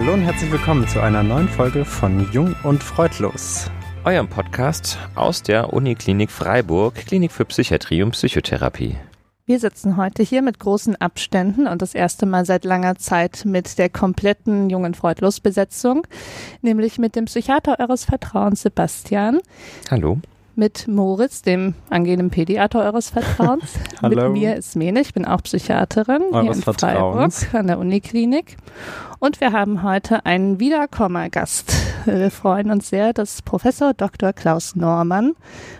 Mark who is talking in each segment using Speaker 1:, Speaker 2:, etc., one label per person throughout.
Speaker 1: Hallo und herzlich willkommen zu einer neuen Folge von Jung und Freudlos.
Speaker 2: Eurem Podcast aus der Uniklinik Freiburg, Klinik für Psychiatrie und Psychotherapie.
Speaker 3: Wir sitzen heute hier mit großen Abständen und das erste Mal seit langer Zeit mit der kompletten Jungen Freudlos Besetzung, nämlich mit dem Psychiater eures Vertrauens Sebastian.
Speaker 2: Hallo
Speaker 3: mit Moritz, dem angehenden Pädiater eures Vertrauens.
Speaker 1: Hallo.
Speaker 3: Mit mir ist Mene, ich bin auch Psychiaterin
Speaker 1: eures
Speaker 3: hier in Freiburg an der Uniklinik. Und wir haben heute einen Wiederkommergast. Wir freuen uns sehr, dass Professor Dr. Klaus Normann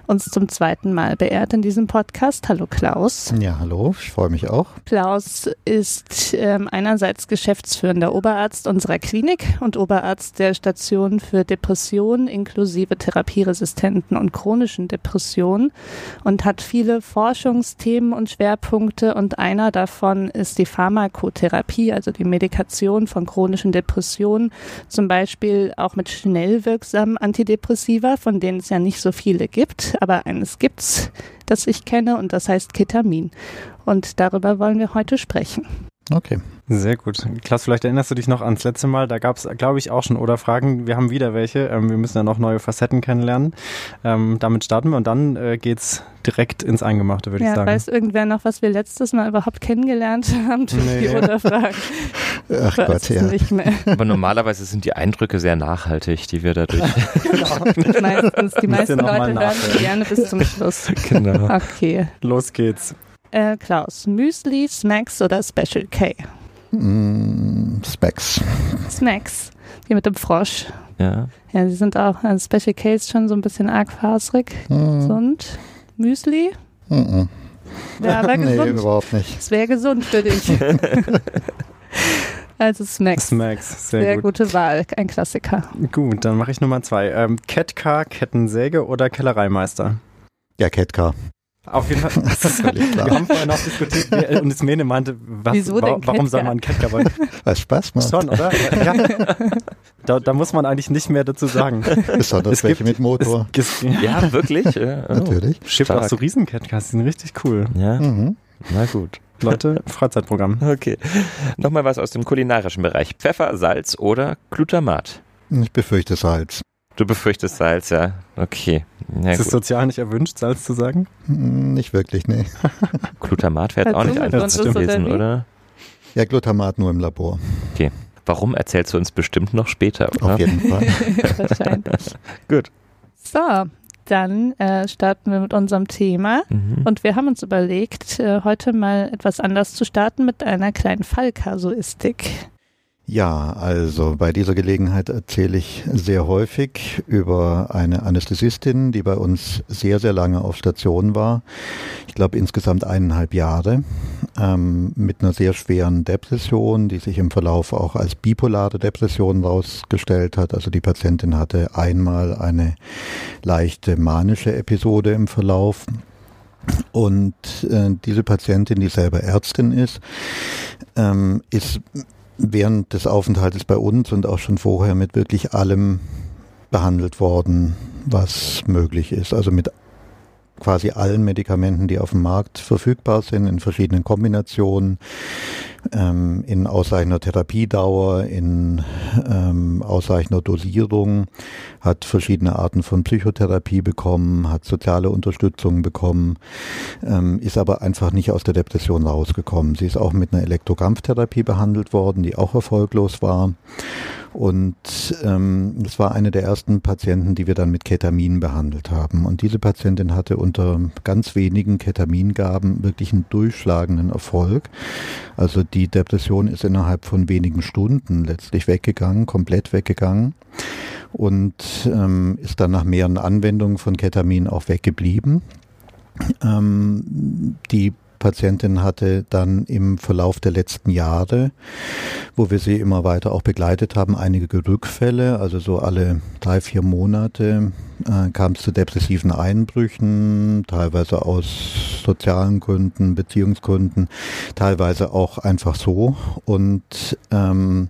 Speaker 3: uns zum zweiten Mal beehrt in diesem Podcast. Hallo Klaus.
Speaker 4: Ja, hallo, ich freue mich auch.
Speaker 3: Klaus ist ähm, einerseits geschäftsführender Oberarzt unserer Klinik und Oberarzt der Station für Depressionen inklusive therapieresistenten und chronischen Depressionen und hat viele Forschungsthemen und Schwerpunkte und einer davon ist die Pharmakotherapie, also die Medikation von chronischen Depressionen, zum Beispiel auch mit schnell wirksamen Antidepressiva, von denen es ja nicht so viele gibt, aber eines gibt's, das ich kenne und das heißt Ketamin. Und darüber wollen wir heute sprechen.
Speaker 4: Okay.
Speaker 1: Sehr gut. Klaus, vielleicht erinnerst du dich noch ans letzte Mal. Da gab es, glaube ich, auch schon oder Fragen. Wir haben wieder welche. Ähm, wir müssen ja noch neue Facetten kennenlernen. Ähm, damit starten wir und dann äh, geht's direkt ins Eingemachte, würde
Speaker 3: ja,
Speaker 1: ich sagen.
Speaker 3: Weiß irgendwer noch, was wir letztes Mal überhaupt kennengelernt haben?
Speaker 1: Nee.
Speaker 3: Die Oder-Fragen.
Speaker 4: Ach Gott, ja.
Speaker 3: Nicht mehr.
Speaker 2: Aber normalerweise sind die Eindrücke sehr nachhaltig, die wir dadurch.
Speaker 3: genau. Meistens, die meisten Leute hören gerne bis zum Schluss.
Speaker 1: Genau.
Speaker 3: Okay.
Speaker 1: Los geht's.
Speaker 3: Äh, Klaus, Müsli, Smacks oder Special K?
Speaker 4: Mm, Specs.
Speaker 3: Smacks. Die mit dem Frosch.
Speaker 2: Ja.
Speaker 3: Ja, die sind auch, also Special K ist schon so ein bisschen arg faserig.
Speaker 4: Mm.
Speaker 3: Gesund. Müsli?
Speaker 4: Mm -mm.
Speaker 3: Wäre aber
Speaker 4: nee,
Speaker 3: gesund.
Speaker 4: überhaupt nicht.
Speaker 3: Es wäre gesund für dich. also Smacks.
Speaker 1: Smacks, sehr,
Speaker 3: Sehr
Speaker 1: gut.
Speaker 3: gute Wahl, ein Klassiker.
Speaker 1: Gut, dann mache ich Nummer zwei. Ähm, Catcar, Kettensäge oder Kellereimeister?
Speaker 4: Ja, Ketka.
Speaker 1: Auf jeden Fall.
Speaker 4: Das ist völlig
Speaker 1: Wir haben vorhin auch diskutiert wer- und Ismene meinte, was,
Speaker 3: Wieso
Speaker 1: wa warum soll man Ketka wollen?
Speaker 4: Was Spaß macht.
Speaker 1: Schon, oder? Ja. Da, da muss man eigentlich nicht mehr dazu sagen.
Speaker 4: Besonders
Speaker 1: Es
Speaker 4: welche
Speaker 1: gibt-
Speaker 4: mit Motor.
Speaker 1: Es, es
Speaker 2: Ja, wirklich? Ja, oh.
Speaker 4: Natürlich.
Speaker 2: Stark.
Speaker 1: auch so Riesen-Catcars, die sind richtig cool.
Speaker 2: Ja,
Speaker 4: Mhm.
Speaker 2: na gut.
Speaker 1: Leute, Freizeitprogramm.
Speaker 2: Okay. Nochmal was aus dem kulinarischen Bereich. Pfeffer, Salz oder Glutamat?
Speaker 4: Ich befürchte Salz.
Speaker 2: Du befürchtest Salz, ja. Okay. Ja,
Speaker 1: ist es sozial nicht erwünscht, Salz zu sagen?
Speaker 4: Mm, Nicht wirklich, nee.
Speaker 2: Glutamat wäre jetzt auch nicht einfach
Speaker 3: gesund bist, oder
Speaker 2: gewesen,
Speaker 3: wie?
Speaker 2: oder?
Speaker 4: Ja, Glutamat nur im Labor.
Speaker 2: Warum erzählst du uns bestimmt noch später, oder?
Speaker 4: Auf jeden Fall.
Speaker 3: Wahrscheinlich.
Speaker 2: Gut.
Speaker 3: So, dann äh, starten wir mit unserem Thema.
Speaker 2: Mhm.
Speaker 3: Und wir haben uns überlegt, äh, heute mal etwas anders zu starten mit einer kleinen Fallkasuistik.
Speaker 4: Ja, also bei dieser Gelegenheit erzähle ich sehr häufig über eine Anästhesistin, die bei uns sehr, sehr lange auf Station war. Ich glaube insgesamt eineinhalb Jahre ähm, mit einer sehr schweren Depression, die sich im Verlauf auch als bipolare Depression rausgestellt hat. Also die Patientin hatte einmal eine leichte manische Episode im Verlauf. Und äh, diese Patientin, die selber Ärztin ist, ähm, ist während des Aufenthaltes bei uns und auch schon vorher mit wirklich allem behandelt worden, was möglich ist. Also mit quasi allen Medikamenten, die auf dem Markt verfügbar sind, in verschiedenen Kombinationen, ähm, in ausreichender Therapiedauer, in ähm, ausreichender Dosierung, hat verschiedene Arten von Psychotherapie bekommen, hat soziale Unterstützung bekommen, ähm, ist aber einfach nicht aus der Depression rausgekommen. Sie ist auch mit einer Elektrogramphtherapie behandelt worden, die auch erfolglos war. Und ähm, das war eine der ersten Patienten, die wir dann mit Ketamin behandelt haben. Und diese Patientin hatte unter ganz wenigen Ketamingaben wirklich einen durchschlagenden Erfolg. Also die Depression ist innerhalb von wenigen Stunden letztlich weggegangen, komplett weggegangen und ähm, ist dann nach mehreren Anwendungen von Ketamin auch weggeblieben. Ähm, die Patientin hatte dann im Verlauf der letzten Jahre, wo wir sie immer weiter auch begleitet haben, einige Rückfälle. Also so alle drei, vier Monate äh, kam es zu depressiven Einbrüchen, teilweise aus sozialen Gründen, Beziehungsgründen, teilweise auch einfach so. Und ähm,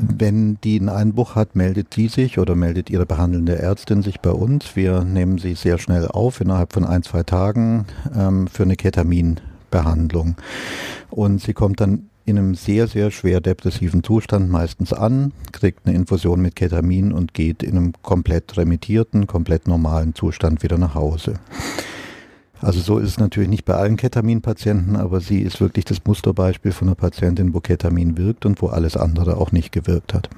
Speaker 4: wenn die einen Einbruch hat, meldet sie sich oder meldet ihre behandelnde Ärztin sich bei uns. Wir nehmen sie sehr schnell auf, innerhalb von ein, zwei Tagen, ähm, für eine Ketaminbehandlung. Und sie kommt dann in einem sehr, sehr schwer depressiven Zustand meistens an, kriegt eine Infusion mit Ketamin und geht in einem komplett remittierten, komplett normalen Zustand wieder nach Hause. Also so ist es natürlich nicht bei allen Ketaminpatienten, aber sie ist wirklich das Musterbeispiel von einer Patientin, wo Ketamin wirkt und wo alles andere auch nicht gewirkt hat.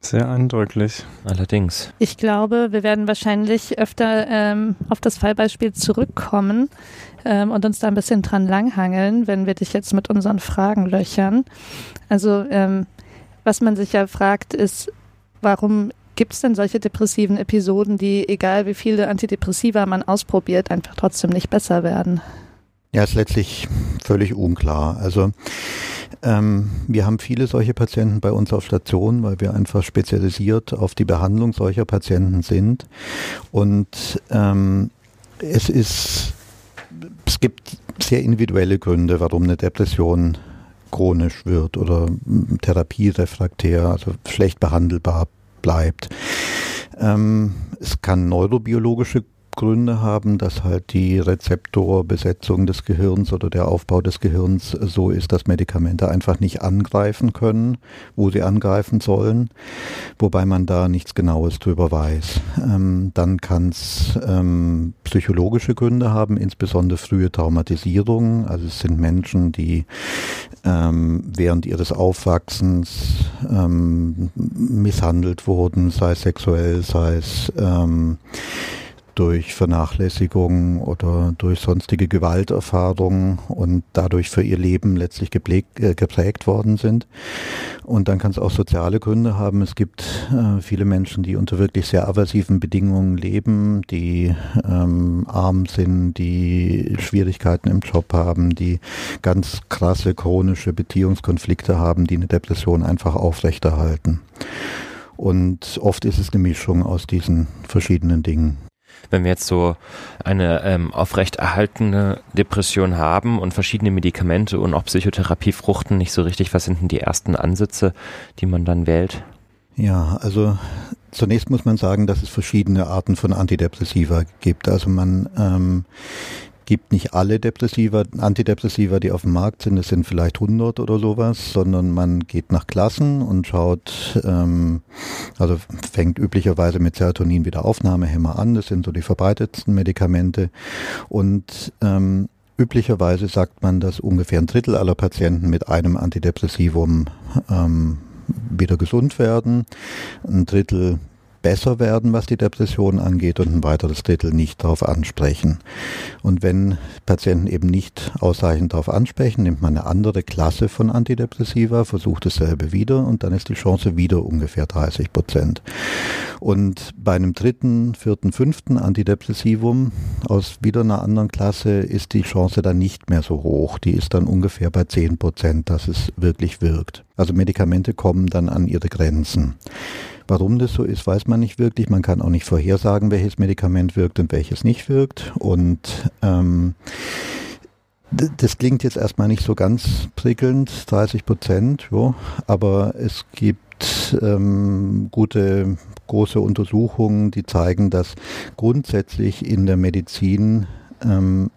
Speaker 1: Sehr eindrücklich.
Speaker 2: Allerdings.
Speaker 3: Ich glaube, wir werden wahrscheinlich öfter ähm, auf das Fallbeispiel zurückkommen ähm, und uns da ein bisschen dran langhangeln, wenn wir dich jetzt mit unseren Fragen löchern. Also ähm, was man sich ja fragt, ist, warum gibt es denn solche depressiven Episoden, die, egal wie viele Antidepressiva man ausprobiert, einfach trotzdem nicht besser werden?
Speaker 4: Ja, ist letztlich völlig unklar. Also ähm, wir haben viele solche Patienten bei uns auf Station, weil wir einfach spezialisiert auf die Behandlung solcher Patienten sind. Und ähm, es ist, es gibt sehr individuelle Gründe, warum eine Depression chronisch wird oder therapierefraktär, also schlecht behandelbar bleibt. Ähm, es kann neurobiologische Gründe haben, dass halt die Rezeptorbesetzung des Gehirns oder der Aufbau des Gehirns so ist, dass Medikamente einfach nicht angreifen können, wo sie angreifen sollen, wobei man da nichts Genaues drüber weiß. Ähm, dann kann es ähm, psychologische Gründe haben, insbesondere frühe Traumatisierung. Also es sind Menschen, die ähm, während ihres Aufwachsens ähm, misshandelt wurden, sei es sexuell, sei es ähm, durch Vernachlässigung oder durch sonstige Gewalterfahrungen und dadurch für ihr Leben letztlich geprägt, äh, geprägt worden sind. Und dann kann es auch soziale Gründe haben. Es gibt äh, viele Menschen, die unter wirklich sehr aversiven Bedingungen leben, die ähm, arm sind, die Schwierigkeiten im Job haben, die ganz krasse chronische Beziehungskonflikte haben, die eine Depression einfach aufrechterhalten. Und oft ist es eine Mischung aus diesen verschiedenen Dingen
Speaker 2: wenn wir jetzt so eine ähm, aufrechterhaltene Depression haben und verschiedene Medikamente und auch Psychotherapie fruchten nicht so richtig, was sind denn die ersten Ansätze, die man dann wählt?
Speaker 4: Ja, also zunächst muss man sagen, dass es verschiedene Arten von Antidepressiva gibt. Also man ähm, gibt nicht alle Depressiva, Antidepressiva, die auf dem Markt sind, es sind vielleicht 100 oder sowas, sondern man geht nach Klassen und schaut, ähm, also fängt üblicherweise mit Serotonin wieder Aufnahmehämmer an, das sind so die verbreitetsten Medikamente. Und ähm, Üblicherweise sagt man, dass ungefähr ein Drittel aller Patienten mit einem Antidepressivum ähm, wieder gesund werden, ein Drittel besser werden, was die Depression angeht und ein weiteres Drittel nicht darauf ansprechen. Und wenn Patienten eben nicht ausreichend darauf ansprechen, nimmt man eine andere Klasse von Antidepressiva, versucht dasselbe wieder und dann ist die Chance wieder ungefähr 30 Prozent. Und bei einem dritten, vierten, fünften Antidepressivum aus wieder einer anderen Klasse ist die Chance dann nicht mehr so hoch. Die ist dann ungefähr bei 10 Prozent, dass es wirklich wirkt. Also Medikamente kommen dann an ihre Grenzen. Warum das so ist, weiß man nicht wirklich. Man kann auch nicht vorhersagen, welches Medikament wirkt und welches nicht wirkt. Und ähm, das klingt jetzt erstmal nicht so ganz prickelnd, 30 Prozent, jo, aber es gibt ähm, gute große Untersuchungen, die zeigen, dass grundsätzlich in der Medizin ähm,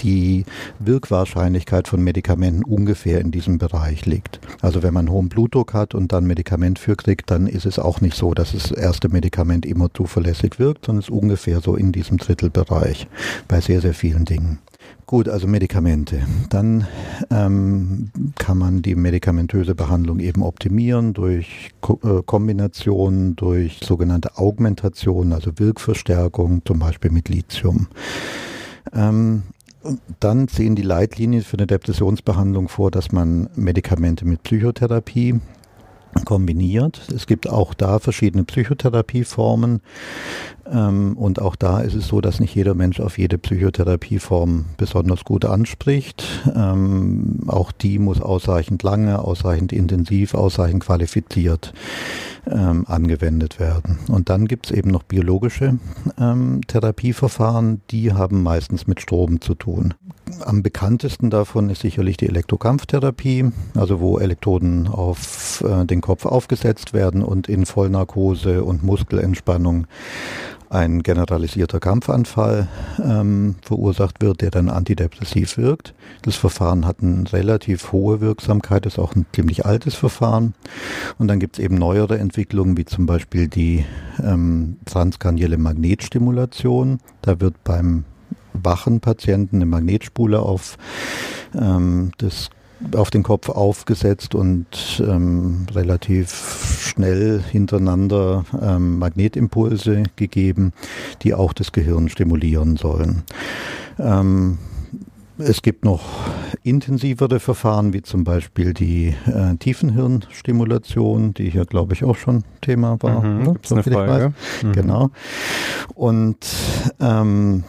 Speaker 4: die Wirkwahrscheinlichkeit von Medikamenten ungefähr in diesem Bereich liegt. Also wenn man hohen Blutdruck hat und dann Medikament für kriegt, dann ist es auch nicht so, dass das erste Medikament immer zuverlässig wirkt, sondern es ist ungefähr so in diesem Drittelbereich bei sehr, sehr vielen Dingen. Gut, also Medikamente. Dann ähm, kann man die medikamentöse Behandlung eben optimieren durch Ko äh, Kombinationen, durch sogenannte Augmentation, also Wirkverstärkung, zum Beispiel mit Lithium. Ähm, dann sehen die Leitlinien für eine Depressionsbehandlung vor, dass man Medikamente mit Psychotherapie kombiniert. Es gibt auch da verschiedene Psychotherapieformen ähm, und auch da ist es so, dass nicht jeder Mensch auf jede Psychotherapieform besonders gut anspricht. Ähm, auch die muss ausreichend lange, ausreichend intensiv, ausreichend qualifiziert ähm, angewendet werden. Und dann gibt es eben noch biologische ähm, Therapieverfahren, die haben meistens mit Strom zu tun. Am bekanntesten davon ist sicherlich die Elektrokrampftherapie, also wo Elektroden auf äh, den Kopf aufgesetzt werden und in Vollnarkose und Muskelentspannung ein generalisierter Krampfanfall ähm, verursacht wird, der dann antidepressiv wirkt. Das Verfahren hat eine relativ hohe Wirksamkeit, ist auch ein ziemlich altes Verfahren. Und dann gibt es eben neuere Entwicklungen, wie zum Beispiel die ähm, transkranielle Magnetstimulation. Da wird beim wachen Patienten eine Magnetspule auf ähm, das auf den Kopf aufgesetzt und ähm, relativ schnell hintereinander ähm, Magnetimpulse gegeben, die auch das Gehirn stimulieren sollen. Ähm, es gibt noch intensivere Verfahren, wie zum Beispiel die äh, Tiefenhirnstimulation, die hier, glaube ich, auch schon Thema war.
Speaker 1: Mhm, so eine Frage.
Speaker 4: Mhm. Genau. Und ähm,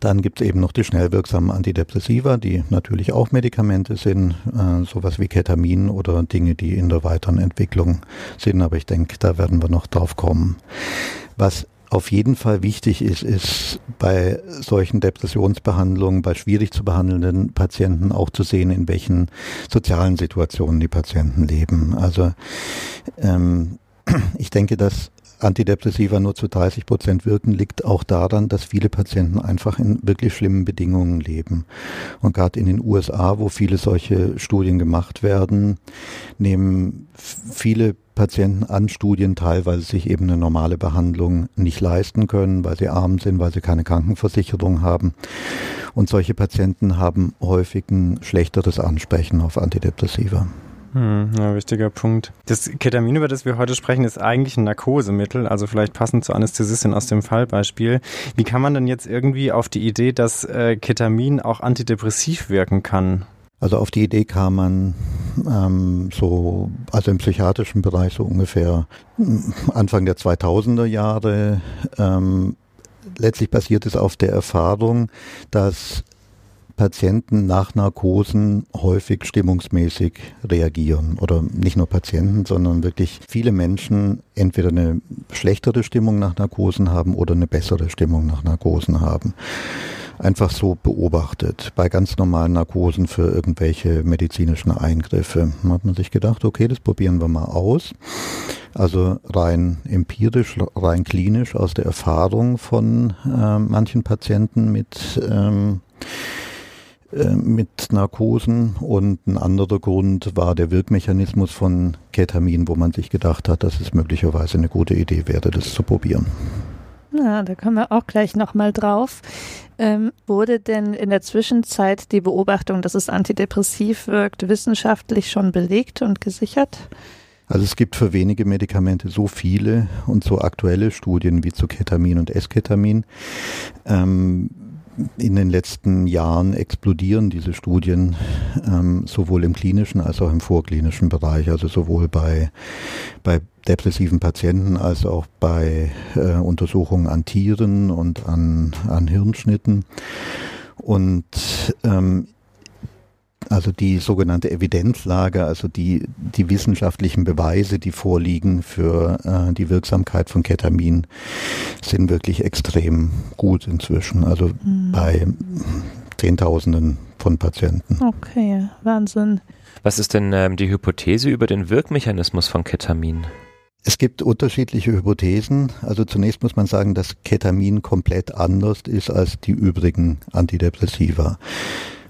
Speaker 4: dann gibt es eben noch die schnell wirksamen Antidepressiva, die natürlich auch Medikamente sind, äh, sowas wie Ketamin oder Dinge, die in der weiteren Entwicklung sind. Aber ich denke, da werden wir noch drauf kommen. Was auf jeden Fall wichtig ist, ist bei solchen Depressionsbehandlungen, bei schwierig zu behandelnden Patienten auch zu sehen, in welchen sozialen Situationen die Patienten leben. Also ähm, ich denke, dass Antidepressiva nur zu 30 Prozent wirken, liegt auch daran, dass viele Patienten einfach in wirklich schlimmen Bedingungen leben. Und gerade in den USA, wo viele solche Studien gemacht werden, nehmen viele Patienten an Studien teil, weil sie sich eben eine normale Behandlung nicht leisten können, weil sie arm sind, weil sie keine Krankenversicherung haben. Und solche Patienten haben häufig ein schlechteres Ansprechen auf Antidepressiva.
Speaker 1: Hm, ja, wichtiger Punkt. Das Ketamin, über das wir heute sprechen, ist eigentlich ein Narkosemittel, also vielleicht passend zur Anästhesistin aus dem Fallbeispiel. Wie kann man denn jetzt irgendwie auf die Idee, dass äh, Ketamin auch antidepressiv wirken kann?
Speaker 4: Also auf die Idee kam man ähm, so, also im psychiatrischen Bereich so ungefähr hm, Anfang der 2000er Jahre. Ähm, letztlich basiert es auf der Erfahrung, dass Patienten nach Narkosen häufig stimmungsmäßig reagieren. Oder nicht nur Patienten, sondern wirklich viele Menschen entweder eine schlechtere Stimmung nach Narkosen haben oder eine bessere Stimmung nach Narkosen haben. Einfach so beobachtet. Bei ganz normalen Narkosen für irgendwelche medizinischen Eingriffe hat man sich gedacht, okay, das probieren wir mal aus. Also rein empirisch, rein klinisch aus der Erfahrung von äh, manchen Patienten mit ähm, äh, mit Narkosen und ein anderer Grund war der Wirkmechanismus von Ketamin, wo man sich gedacht hat, dass es möglicherweise eine gute Idee wäre, das zu probieren.
Speaker 3: Ja, da kommen wir auch gleich nochmal drauf. Ähm, wurde denn in der Zwischenzeit die Beobachtung, dass es antidepressiv wirkt, wissenschaftlich schon belegt und gesichert?
Speaker 4: Also es gibt für wenige Medikamente so viele und so aktuelle Studien wie zu Ketamin und Esketamin. Ähm, in den letzten Jahren explodieren diese Studien ähm, sowohl im klinischen als auch im vorklinischen Bereich, also sowohl bei, bei depressiven Patienten als auch bei äh, Untersuchungen an Tieren und an, an Hirnschnitten. Und ähm, also die sogenannte Evidenzlage, also die, die wissenschaftlichen Beweise, die vorliegen für äh, die Wirksamkeit von Ketamin, sind wirklich extrem gut inzwischen. Also mhm. bei Zehntausenden von Patienten.
Speaker 3: Okay, Wahnsinn.
Speaker 2: Was ist denn ähm, die Hypothese über den Wirkmechanismus von Ketamin?
Speaker 4: Es gibt unterschiedliche Hypothesen. Also zunächst muss man sagen, dass Ketamin komplett anders ist als die übrigen Antidepressiva.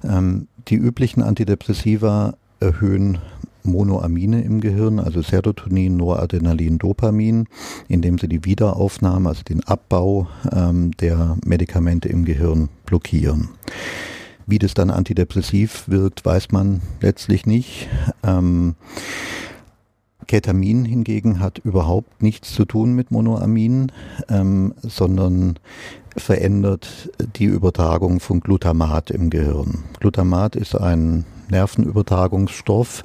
Speaker 4: Ähm, die üblichen Antidepressiva erhöhen Monoamine im Gehirn, also Serotonin, Noradrenalin, Dopamin, indem sie die Wiederaufnahme, also den Abbau ähm, der Medikamente im Gehirn blockieren. Wie das dann antidepressiv wirkt, weiß man letztlich nicht. Ähm, Ketamin hingegen hat überhaupt nichts zu tun mit Monoamin, ähm, sondern verändert die Übertragung von Glutamat im Gehirn. Glutamat ist ein Nervenübertragungsstoff,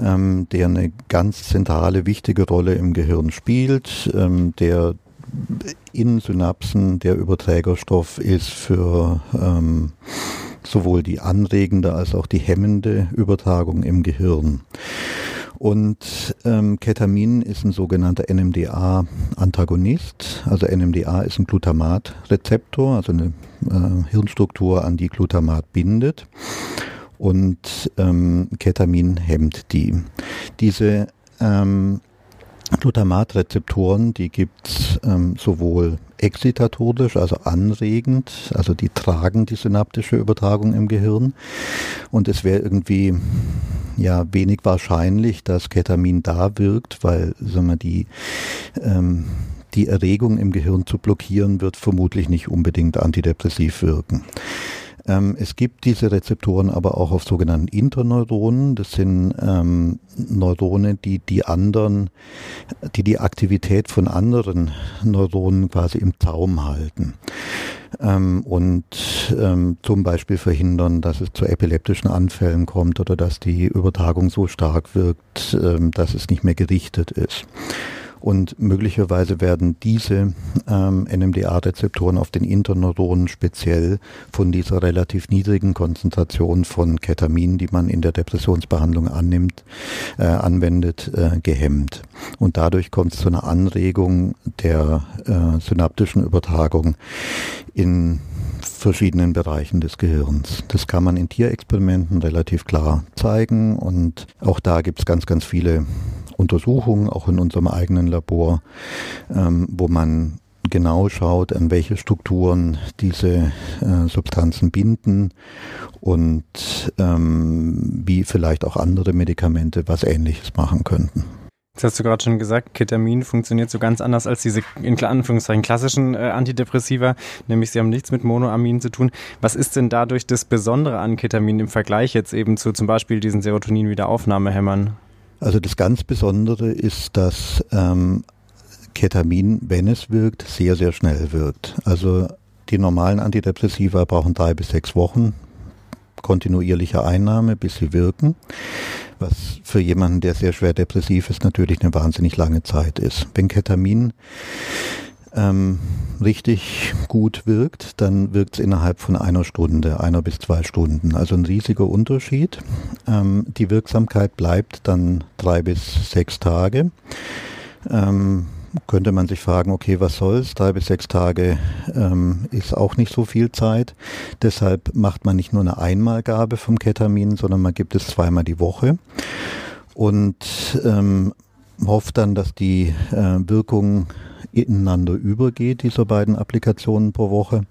Speaker 4: ähm, der eine ganz zentrale, wichtige Rolle im Gehirn spielt, ähm, der in Synapsen der Überträgerstoff ist für ähm, sowohl die anregende als auch die hemmende Übertragung im Gehirn. Und ähm, Ketamin ist ein sogenannter NMDA-Antagonist. Also NMDA ist ein Glutamat-Rezeptor, also eine äh, Hirnstruktur, an die Glutamat bindet. Und ähm, Ketamin hemmt die. Diese ähm, Glutamat-Rezeptoren, die gibt es ähm, sowohl excitatorisch, also anregend, also die tragen die synaptische Übertragung im Gehirn. Und es wäre irgendwie ja wenig wahrscheinlich, dass Ketamin da wirkt, weil sagen wir, die ähm, die Erregung im Gehirn zu blockieren, wird vermutlich nicht unbedingt antidepressiv wirken. Ähm, es gibt diese Rezeptoren aber auch auf sogenannten Interneuronen. Das sind ähm, Neurone, die die anderen, die die Aktivität von anderen Neuronen quasi im Zaum halten. Ähm, und ähm, zum Beispiel verhindern, dass es zu epileptischen Anfällen kommt oder dass die Übertragung so stark wirkt, ähm, dass es nicht mehr gerichtet ist. Und möglicherweise werden diese ähm, NMDA-Rezeptoren auf den Interneuronen speziell von dieser relativ niedrigen Konzentration von Ketamin, die man in der Depressionsbehandlung annimmt, äh, anwendet, äh, gehemmt. Und dadurch kommt es zu einer Anregung der äh, synaptischen Übertragung in verschiedenen Bereichen des Gehirns. Das kann man in Tierexperimenten relativ klar zeigen und auch da gibt es ganz, ganz viele Untersuchungen, auch in unserem eigenen Labor, ähm, wo man genau schaut, an welche Strukturen diese äh, Substanzen binden und ähm, wie vielleicht auch andere Medikamente was Ähnliches machen könnten.
Speaker 1: Das hast du gerade schon gesagt, Ketamin funktioniert so ganz anders als diese in Anführungszeichen klassischen äh, Antidepressiva, nämlich sie haben nichts mit Monoamin zu tun. Was ist denn dadurch das Besondere an Ketamin im Vergleich jetzt eben zu zum Beispiel diesen Serotonin-Wiederaufnahmehämmern?
Speaker 4: Also das ganz Besondere ist, dass ähm, Ketamin, wenn es wirkt, sehr, sehr schnell wirkt. Also die normalen Antidepressiva brauchen drei bis sechs Wochen kontinuierlicher Einnahme, bis sie wirken, was für jemanden, der sehr schwer depressiv ist, natürlich eine wahnsinnig lange Zeit ist. Wenn Ketamin ähm, richtig gut wirkt, dann wirkt es innerhalb von einer Stunde, einer bis zwei Stunden. Also ein riesiger Unterschied. Ähm, die Wirksamkeit bleibt dann drei bis sechs Tage. Ähm, könnte man sich fragen, okay, was soll's? Drei bis sechs Tage ähm, ist auch nicht so viel Zeit. Deshalb macht man nicht nur eine Einmalgabe vom Ketamin, sondern man gibt es zweimal die Woche und ähm, hofft dann, dass die äh, Wirkung ineinander übergeht, diese beiden Applikationen pro Woche.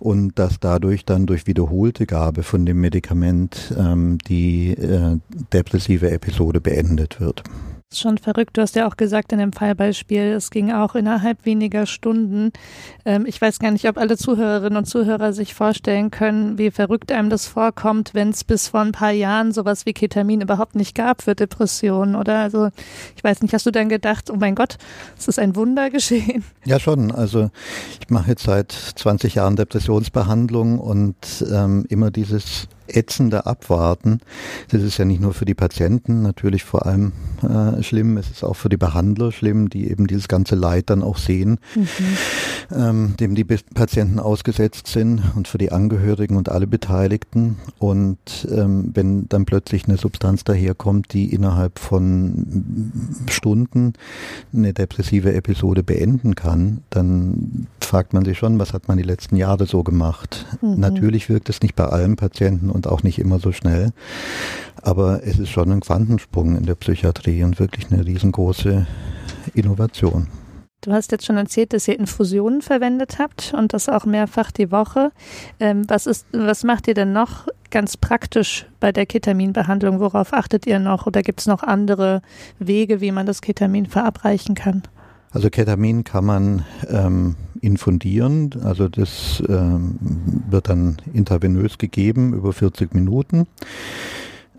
Speaker 4: Und dass dadurch dann durch wiederholte Gabe von dem Medikament ähm, die äh, depressive Episode beendet wird
Speaker 3: schon verrückt. Du hast ja auch gesagt in dem Fallbeispiel, es ging auch innerhalb weniger Stunden. Ähm, ich weiß gar nicht, ob alle Zuhörerinnen und Zuhörer sich vorstellen können, wie verrückt einem das vorkommt, wenn es bis vor ein paar Jahren sowas wie Ketamin überhaupt nicht gab für Depressionen, oder? Also ich weiß nicht, hast du dann gedacht, oh mein Gott, es ist ein Wunder geschehen?
Speaker 4: Ja, schon. Also ich mache jetzt seit 20 Jahren Depressionsbehandlung und ähm, immer dieses ätzende Abwarten. Das ist ja nicht nur für die Patienten natürlich vor allem äh, schlimm, es ist auch für die Behandler schlimm, die eben dieses ganze Leid dann auch sehen, mhm. Ähm, dem die Patienten ausgesetzt sind und für die Angehörigen und alle Beteiligten. Und ähm, wenn dann plötzlich eine Substanz daherkommt, die innerhalb von Stunden eine depressive Episode beenden kann, dann fragt man sich schon, was hat man die letzten Jahre so gemacht? Mhm. Natürlich wirkt es nicht bei allen Patienten und auch nicht immer so schnell. Aber es ist schon ein Quantensprung in der Psychiatrie und wirklich eine riesengroße Innovation.
Speaker 3: Du hast jetzt schon erzählt, dass ihr Infusionen verwendet habt und das auch mehrfach die Woche. Ähm, was, ist, was macht ihr denn noch ganz praktisch bei der Ketaminbehandlung? Worauf achtet ihr noch? Oder gibt es noch andere Wege, wie man das Ketamin verabreichen kann?
Speaker 4: Also Ketamin kann man ähm, infundieren, also das ähm, wird dann intravenös gegeben über 40 Minuten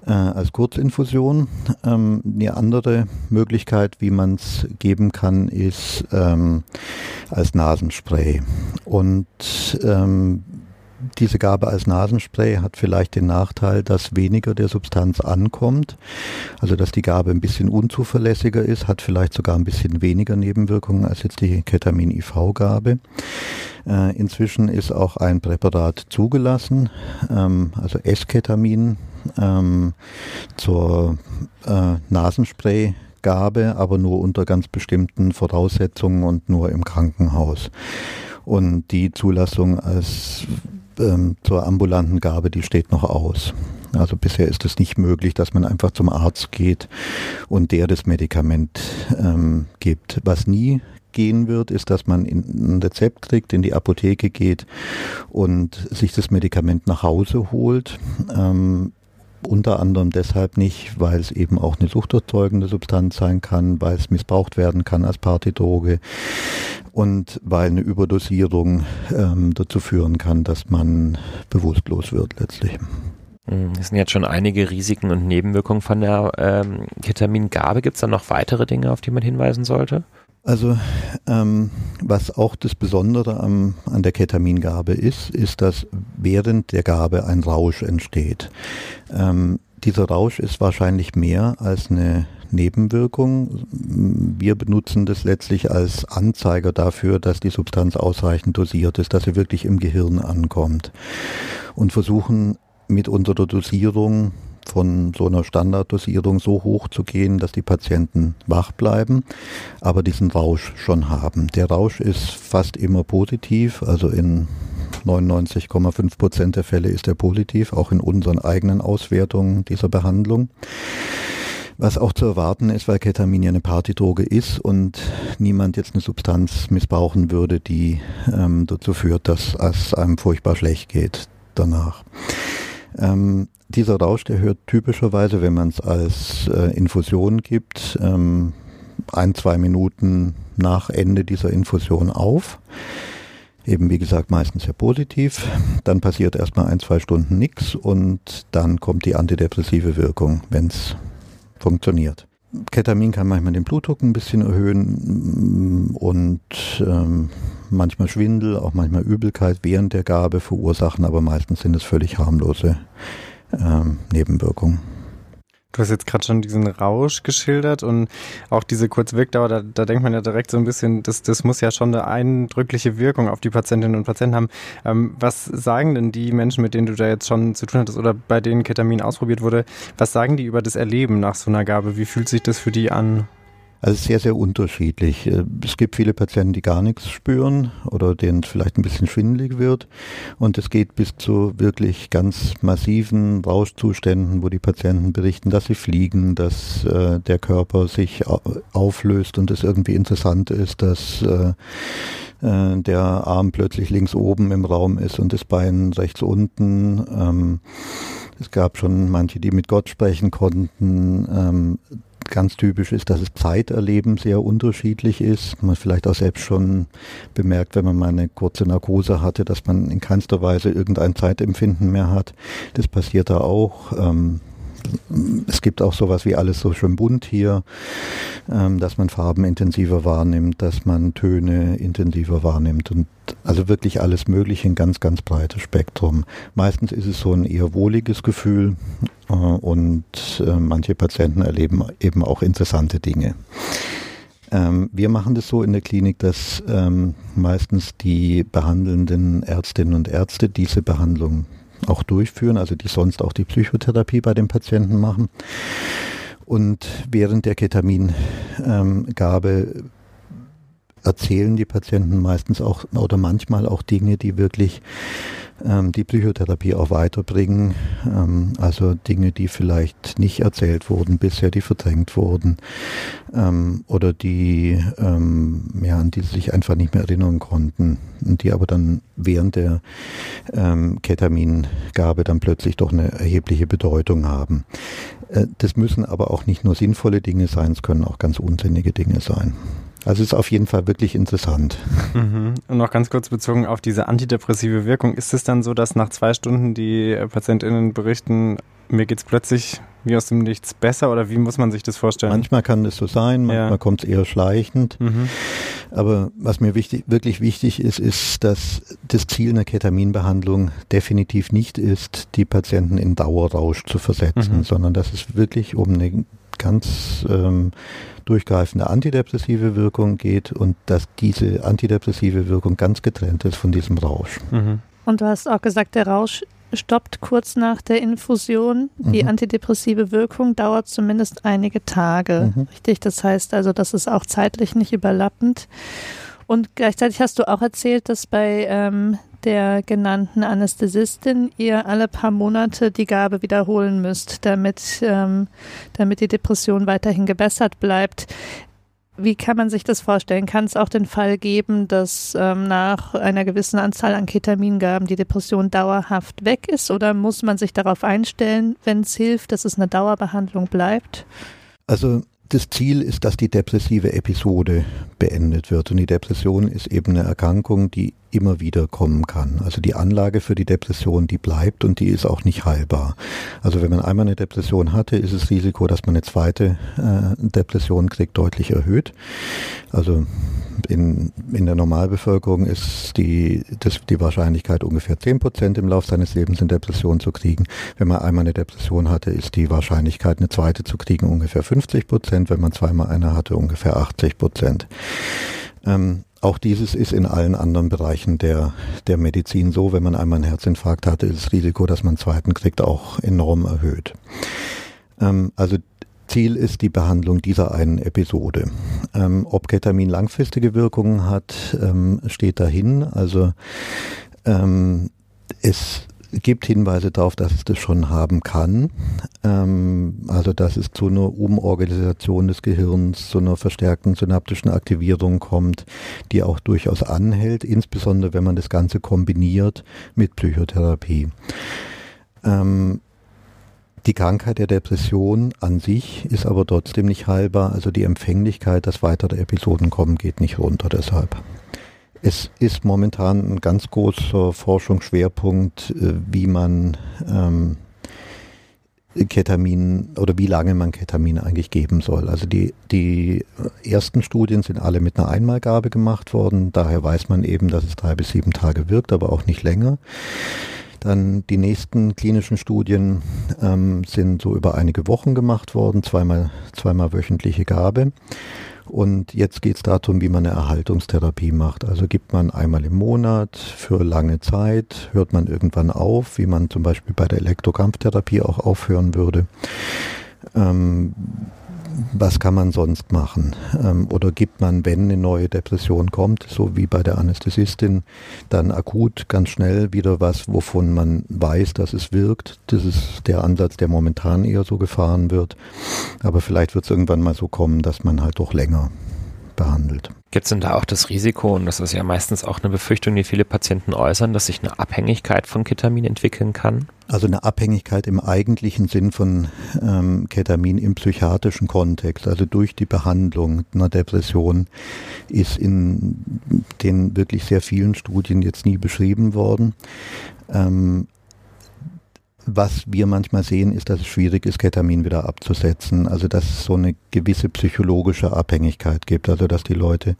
Speaker 4: äh, als Kurzinfusion. Ähm, eine andere Möglichkeit, wie man es geben kann, ist ähm, als Nasenspray. Und ähm, diese Gabe als Nasenspray hat vielleicht den Nachteil, dass weniger der Substanz ankommt, also dass die Gabe ein bisschen unzuverlässiger ist, hat vielleicht sogar ein bisschen weniger Nebenwirkungen als jetzt die Ketamin-IV-Gabe. Äh, inzwischen ist auch ein Präparat zugelassen, ähm, also Esketamin ähm, zur äh, Nasenspray-Gabe, aber nur unter ganz bestimmten Voraussetzungen und nur im Krankenhaus. Und die Zulassung als ähm, zur ambulanten Gabe, die steht noch aus. Also bisher ist es nicht möglich, dass man einfach zum Arzt geht und der das Medikament ähm, gibt. Was nie gehen wird, ist, dass man ein Rezept kriegt, in die Apotheke geht und sich das Medikament nach Hause holt. Ähm, unter anderem deshalb nicht, weil es eben auch eine suchterzeugende Substanz sein kann, weil es missbraucht werden kann als Partydroge und weil eine Überdosierung ähm, dazu führen kann, dass man bewusstlos wird letztlich.
Speaker 2: Es sind jetzt schon einige Risiken und Nebenwirkungen von der ähm, Ketamingabe. Gibt es da noch weitere Dinge, auf die man hinweisen sollte?
Speaker 4: Also ähm, was auch das Besondere am, an der Ketamingabe ist, ist, dass während der Gabe ein Rausch entsteht. Ähm, dieser Rausch ist wahrscheinlich mehr als eine Nebenwirkung. Wir benutzen das letztlich als Anzeiger dafür, dass die Substanz ausreichend dosiert ist, dass sie wirklich im Gehirn ankommt und versuchen mit unserer Dosierung von so einer Standarddosierung so hoch zu gehen, dass die Patienten wach bleiben, aber diesen Rausch schon haben. Der Rausch ist fast immer positiv, also in 99,5 Prozent der Fälle ist er positiv, auch in unseren eigenen Auswertungen dieser Behandlung. Was auch zu erwarten ist, weil Ketamin ja eine Partydroge ist und niemand jetzt eine Substanz missbrauchen würde, die ähm, dazu führt, dass es einem furchtbar schlecht geht danach. Ähm, dieser Rausch, der hört typischerweise, wenn man es als äh, Infusion gibt, ähm, ein, zwei Minuten nach Ende dieser Infusion auf. Eben wie gesagt meistens sehr positiv. Dann passiert erstmal ein, zwei Stunden nichts und dann kommt die antidepressive Wirkung, wenn es funktioniert. Ketamin kann manchmal den Blutdruck ein bisschen erhöhen mm, und ähm, manchmal Schwindel, auch manchmal Übelkeit während der Gabe verursachen, aber meistens sind es völlig harmlose ähm, Nebenwirkungen.
Speaker 1: Du hast jetzt gerade schon diesen Rausch geschildert und auch diese Kurzwirkdauer, da, da denkt man ja direkt so ein bisschen, das, das muss ja schon eine eindrückliche Wirkung auf die Patientinnen und Patienten haben. Ähm, was sagen denn die Menschen, mit denen du da jetzt schon zu tun hattest oder bei denen Ketamin ausprobiert wurde, was sagen die über das Erleben nach so einer Gabe? Wie fühlt sich das für die an?
Speaker 4: Also sehr, sehr unterschiedlich. Äh, es gibt viele Patienten, die gar nichts spüren oder denen es vielleicht ein bisschen schwindelig wird. Und es geht bis zu wirklich ganz massiven Rauschzuständen, wo die Patienten berichten, dass sie fliegen, dass äh, der Körper sich auflöst und es irgendwie interessant ist, dass äh, äh, der Arm plötzlich links oben im Raum ist und das Bein rechts unten. Ähm, es gab schon manche, die mit Gott sprechen konnten. Ähm, ganz typisch ist, dass das Zeiterleben sehr unterschiedlich ist. Man vielleicht auch selbst schon bemerkt, wenn man mal eine kurze Narkose hatte, dass man in keinster Weise irgendein Zeitempfinden mehr hat. Das passiert da auch. Ähm, es gibt auch sowas wie alles so schön bunt hier, ähm, dass man Farben intensiver wahrnimmt, dass man Töne intensiver wahrnimmt und also wirklich alles Mögliche, ein ganz, ganz breites Spektrum. Meistens ist es so ein eher wohliges Gefühl äh, und äh, manche Patienten erleben eben auch interessante Dinge. Ähm, wir machen das so in der Klinik, dass ähm, meistens die behandelnden Ärztinnen und Ärzte diese Behandlung auch durchführen, also die sonst auch die Psychotherapie bei den Patienten machen. Und während der Ketamingabe ähm, erzählen die Patienten meistens auch oder manchmal auch Dinge, die wirklich ähm, die Psychotherapie auch weiterbringen. Ähm, also Dinge, die vielleicht nicht erzählt wurden bisher, die verdrängt wurden ähm, oder die, ähm, ja, an die sie sich einfach nicht mehr erinnern konnten und die aber dann während der ähm, Ketamingabe dann plötzlich doch eine erhebliche Bedeutung haben. Äh, das müssen aber auch nicht nur sinnvolle Dinge sein, es können auch ganz unsinnige Dinge sein. Also ist auf jeden Fall wirklich interessant.
Speaker 1: Mhm. Und noch ganz kurz bezogen auf diese antidepressive Wirkung. Ist es dann so, dass nach zwei Stunden die PatientInnen berichten, mir geht es plötzlich wie aus dem Nichts besser oder wie muss man sich das vorstellen?
Speaker 4: Manchmal kann das so sein, manchmal ja. kommt es eher schleichend. Mhm. Aber was mir wichtig, wirklich wichtig ist, ist, dass das Ziel einer Ketaminbehandlung definitiv nicht ist, die Patienten in Dauerrausch zu versetzen, mhm. sondern dass es wirklich um eine ganz ähm, durchgreifende antidepressive Wirkung geht und dass diese antidepressive Wirkung ganz getrennt ist von diesem Rausch.
Speaker 3: Mhm. Und du hast auch gesagt, der Rausch stoppt kurz nach der Infusion. Die mhm. antidepressive Wirkung dauert zumindest einige Tage. Mhm. Richtig, das heißt also, das ist auch zeitlich nicht überlappend. Und gleichzeitig hast du auch erzählt, dass bei ähm, der genannten Anästhesistin ihr alle paar Monate die Gabe wiederholen müsst, damit, ähm, damit die Depression weiterhin gebessert bleibt. Wie kann man sich das vorstellen? Kann es auch den Fall geben, dass ähm, nach einer gewissen Anzahl an Ketamingaben die Depression dauerhaft weg ist? Oder muss man sich darauf einstellen, wenn es hilft, dass es eine Dauerbehandlung bleibt?
Speaker 4: Also das Ziel ist, dass die depressive Episode beendet wird. Und die Depression ist eben eine Erkrankung, die immer wieder kommen kann. Also die Anlage für die Depression, die bleibt und die ist auch nicht heilbar. Also wenn man einmal eine Depression hatte, ist das Risiko, dass man eine zweite äh, Depression kriegt, deutlich erhöht. Also in, in der Normalbevölkerung ist die, das, die Wahrscheinlichkeit ungefähr 10 Prozent im Laufe seines Lebens eine Depression zu kriegen. Wenn man einmal eine Depression hatte, ist die Wahrscheinlichkeit, eine zweite zu kriegen, ungefähr 50 Prozent. Wenn man zweimal eine hatte, ungefähr 80 Prozent. Ähm, auch dieses ist in allen anderen Bereichen der, der Medizin so. Wenn man einmal einen Herzinfarkt hatte, ist das Risiko, dass man einen zweiten kriegt, auch enorm erhöht. Ähm, also Ziel ist die Behandlung dieser einen Episode. Ähm, ob Ketamin langfristige Wirkungen hat, ähm, steht dahin. Also ähm, es gibt Hinweise darauf, dass es das schon haben kann. Ähm, also dass es zu einer Umorganisation des Gehirns, zu einer verstärkten synaptischen Aktivierung kommt, die auch durchaus anhält, insbesondere wenn man das Ganze kombiniert mit Psychotherapie. Ähm, die Krankheit der Depression an sich ist aber trotzdem nicht heilbar. Also die Empfänglichkeit, dass weitere Episoden kommen, geht nicht runter deshalb. Es ist momentan ein ganz großer Forschungsschwerpunkt, äh, wie man ähm, Ketamin oder wie lange man Ketamin eigentlich geben soll. Also die, die ersten Studien sind alle mit einer Einmalgabe gemacht worden. Daher weiß man eben, dass es drei bis sieben Tage wirkt, aber auch nicht länger. Dann die nächsten klinischen Studien ähm, sind so über einige Wochen gemacht worden, zweimal, zweimal wöchentliche Gabe. Und jetzt geht es darum, wie man eine Erhaltungstherapie macht. Also gibt man einmal im Monat für lange Zeit, hört man irgendwann auf, wie man zum Beispiel bei der Elektrokampftherapie auch aufhören würde. Ähm, was kann man sonst machen? Ähm, oder gibt man, wenn eine neue Depression kommt, so wie bei der Anästhesistin, dann akut ganz schnell wieder was, wovon man weiß, dass es wirkt? Das ist der Ansatz, der momentan eher so gefahren wird. Aber vielleicht wird es irgendwann mal so kommen, dass man halt doch länger behandelt.
Speaker 2: Gibt es denn da auch das Risiko, und das ist ja meistens auch eine Befürchtung, die viele Patienten äußern, dass sich eine Abhängigkeit von Ketamin entwickeln kann?
Speaker 4: Also eine Abhängigkeit im eigentlichen Sinn von ähm, Ketamin im psychiatrischen Kontext, also durch die Behandlung einer Depression, ist in den wirklich sehr vielen Studien jetzt nie beschrieben worden. Ähm, was wir manchmal sehen, ist, dass es schwierig ist, Ketamin wieder abzusetzen. Also dass es so eine gewisse psychologische Abhängigkeit gibt. Also dass die Leute,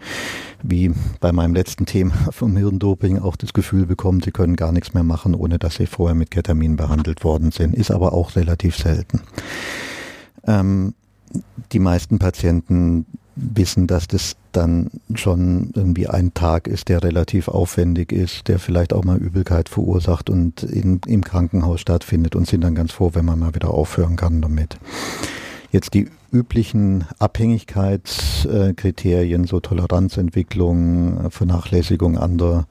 Speaker 4: wie bei meinem letzten Thema vom Hirndoping, auch das Gefühl bekommen, sie können gar nichts mehr machen, ohne dass sie vorher mit Ketamin behandelt worden sind. Ist aber auch relativ selten. Ähm, die meisten Patienten wissen, dass das dann schon irgendwie ein Tag ist, der relativ aufwendig ist, der vielleicht auch mal Übelkeit verursacht und in, im Krankenhaus stattfindet und sind dann ganz froh, wenn man mal wieder aufhören kann damit. Jetzt die üblichen Abhängigkeitskriterien, so Toleranzentwicklung, Vernachlässigung anderer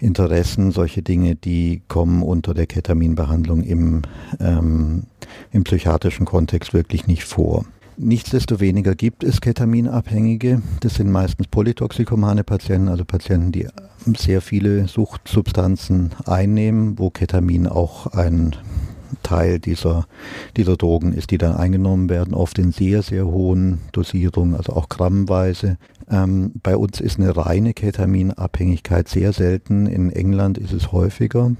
Speaker 4: Interessen, solche Dinge, die kommen unter der Ketaminbehandlung im, ähm, im psychiatrischen Kontext wirklich nicht vor. Nichtsdestoweniger gibt es Ketaminabhängige. Das sind meistens polytoxikomane Patienten, also Patienten, die sehr viele Suchtsubstanzen einnehmen, wo Ketamin auch ein Teil dieser, dieser Drogen ist, die dann eingenommen werden, oft in sehr, sehr hohen Dosierungen, also auch grammweise. Ähm, bei uns ist eine reine Ketaminabhängigkeit sehr selten. In England ist es häufiger.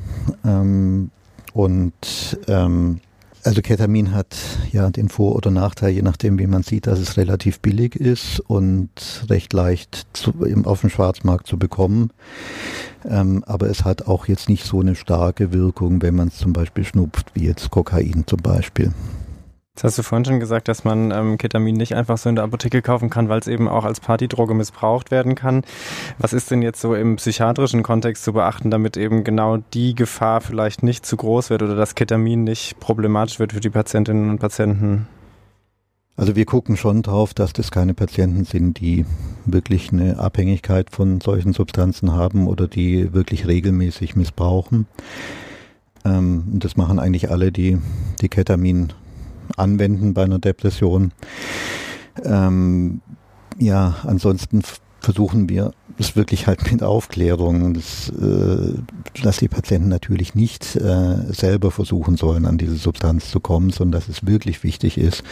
Speaker 4: Ähm, und ähm, also Ketamin hat ja den Vor- oder Nachteil, je nachdem, wie man sieht, dass es relativ billig ist und recht leicht zu, auf dem Schwarzmarkt zu bekommen. Ähm, aber es hat auch jetzt nicht so eine starke Wirkung, wenn man es zum Beispiel schnupft, wie jetzt Kokain zum Beispiel.
Speaker 1: Jetzt hast du vorhin schon gesagt, dass man ähm, Ketamin nicht einfach so in der Apotheke kaufen kann, weil es eben auch als Partydroge missbraucht werden kann. Was ist denn jetzt so im psychiatrischen Kontext zu beachten, damit eben genau die Gefahr vielleicht nicht zu groß wird oder dass Ketamin nicht problematisch wird für die Patientinnen und Patienten?
Speaker 4: Also wir gucken schon drauf, dass das keine Patienten sind, die wirklich eine Abhängigkeit von solchen Substanzen haben oder die wirklich regelmäßig missbrauchen. Ähm, das machen eigentlich alle, die, die Ketamin anwenden bei einer Depression. Ähm, ja, ansonsten versuchen wir es wirklich halt mit Aufklärung, das, äh, dass die Patienten natürlich nicht äh, selber versuchen sollen, an diese Substanz zu kommen, sondern dass es wirklich wichtig ist,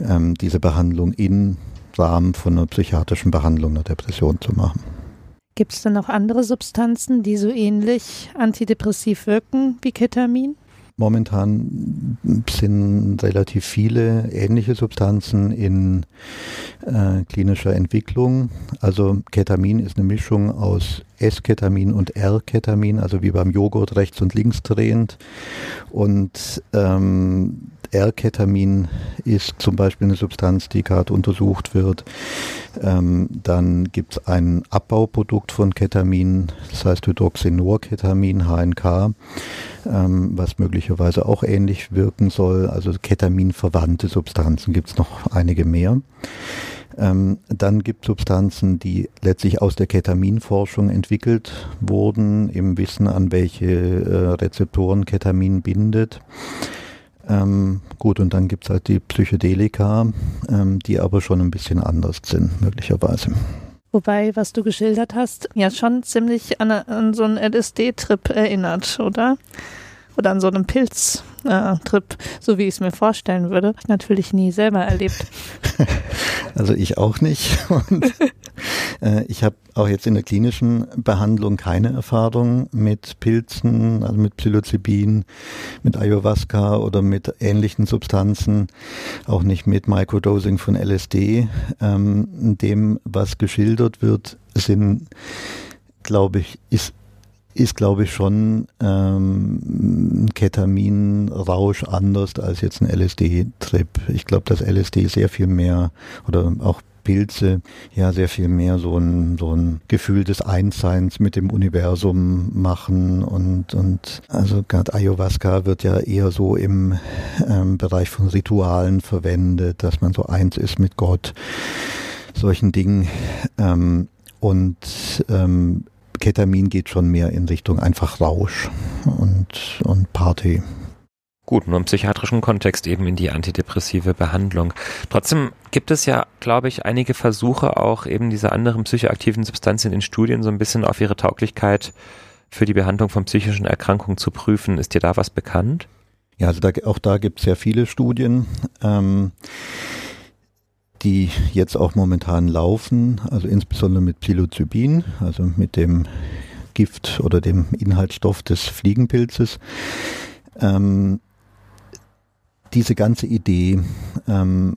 Speaker 4: ähm, diese Behandlung im Rahmen von einer psychiatrischen Behandlung einer Depression zu machen.
Speaker 3: Gibt es denn noch andere Substanzen, die so ähnlich antidepressiv wirken wie Ketamin?
Speaker 4: Momentan sind relativ viele ähnliche Substanzen in äh, klinischer Entwicklung. Also Ketamin ist eine Mischung aus S-Ketamin und R-Ketamin, also wie beim Joghurt rechts und links drehend. Und ähm, R-Ketamin ist zum Beispiel eine Substanz, die gerade untersucht wird. Ähm, dann gibt es ein Abbauprodukt von Ketamin, das heißt Hydroxynorketamin, HNK, ähm, was möglicherweise auch ähnlich wirken soll. Also Ketamin-verwandte Substanzen gibt es noch einige mehr. Ähm, dann gibt es Substanzen, die letztlich aus der Ketaminforschung entwickelt wurden, im Wissen, an welche äh, Rezeptoren Ketamin bindet. Ähm, gut, und dann gibt es halt die Psychedelika, ähm, die aber schon ein bisschen anders sind, möglicherweise.
Speaker 3: Wobei, was du geschildert hast, ja schon ziemlich an, an so einen LSD-Trip erinnert, oder? Oder an so einen Pilz äh, so wie ich es mir vorstellen würde. Natürlich nie selber erlebt.
Speaker 4: Also ich auch nicht. Und äh, ich habe auch jetzt in der klinischen Behandlung keine Erfahrung mit Pilzen, also mit Psilocybin, mit Ayahuasca oder mit ähnlichen Substanzen, auch nicht mit Microdosing von LSD. Ähm, dem, was geschildert wird, sind, glaube ich, ist ist, glaube ich, schon ähm, Ketamin-Rausch anders als jetzt ein LSD-Trip. Ich glaube, dass LSD sehr viel mehr oder auch Pilze ja sehr viel mehr so ein, so ein Gefühl des Einsseins mit dem Universum machen und, und also gerade Ayahuasca wird ja eher so im ähm, Bereich von Ritualen verwendet, dass man so eins ist mit Gott, solchen Dingen. Ähm, und ähm, Ketamin geht schon mehr in Richtung einfach Rausch und, und Party.
Speaker 2: Gut, nur im psychiatrischen Kontext eben in die antidepressive Behandlung. Trotzdem gibt es ja, glaube ich, einige Versuche auch eben diese anderen psychoaktiven Substanzen in Studien so ein bisschen auf ihre Tauglichkeit für die Behandlung von psychischen Erkrankungen zu prüfen. Ist dir da was bekannt?
Speaker 4: Ja, also da, auch da gibt es sehr viele Studien. Ähm, die jetzt auch momentan laufen, also insbesondere mit Psilocybin, also mit dem Gift oder dem Inhaltsstoff des Fliegenpilzes. Ähm, diese ganze Idee, ähm,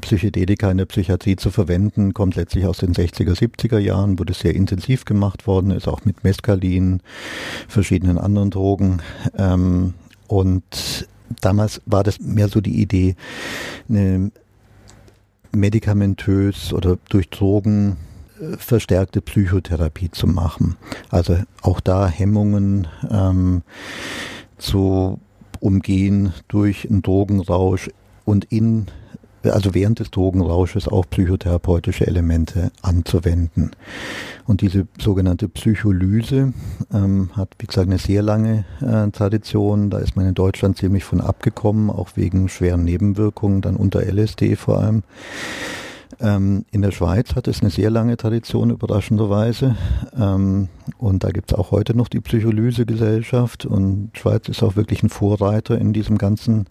Speaker 4: Psychedelika in der Psychiatrie zu verwenden, kommt letztlich aus den 60er, 70er Jahren, wo das sehr intensiv gemacht worden ist, auch mit Mescalin, verschiedenen anderen Drogen. Ähm, und damals war das mehr so die Idee, eine medikamentös oder durch Drogen äh, verstärkte Psychotherapie zu machen. Also auch da Hemmungen ähm, zu umgehen durch einen Drogenrausch und in also während des Drogenrausches auch psychotherapeutische Elemente anzuwenden. Und diese sogenannte Psycholyse ähm, hat, wie gesagt, eine sehr lange äh, Tradition. Da ist man in Deutschland ziemlich von abgekommen, auch wegen schweren Nebenwirkungen, dann unter LSD vor allem. Ähm, in der Schweiz hat es eine sehr lange Tradition, überraschenderweise. Ähm, und da gibt es auch heute noch die Psycholysegesellschaft. Und Schweiz ist auch wirklich ein Vorreiter in diesem ganzen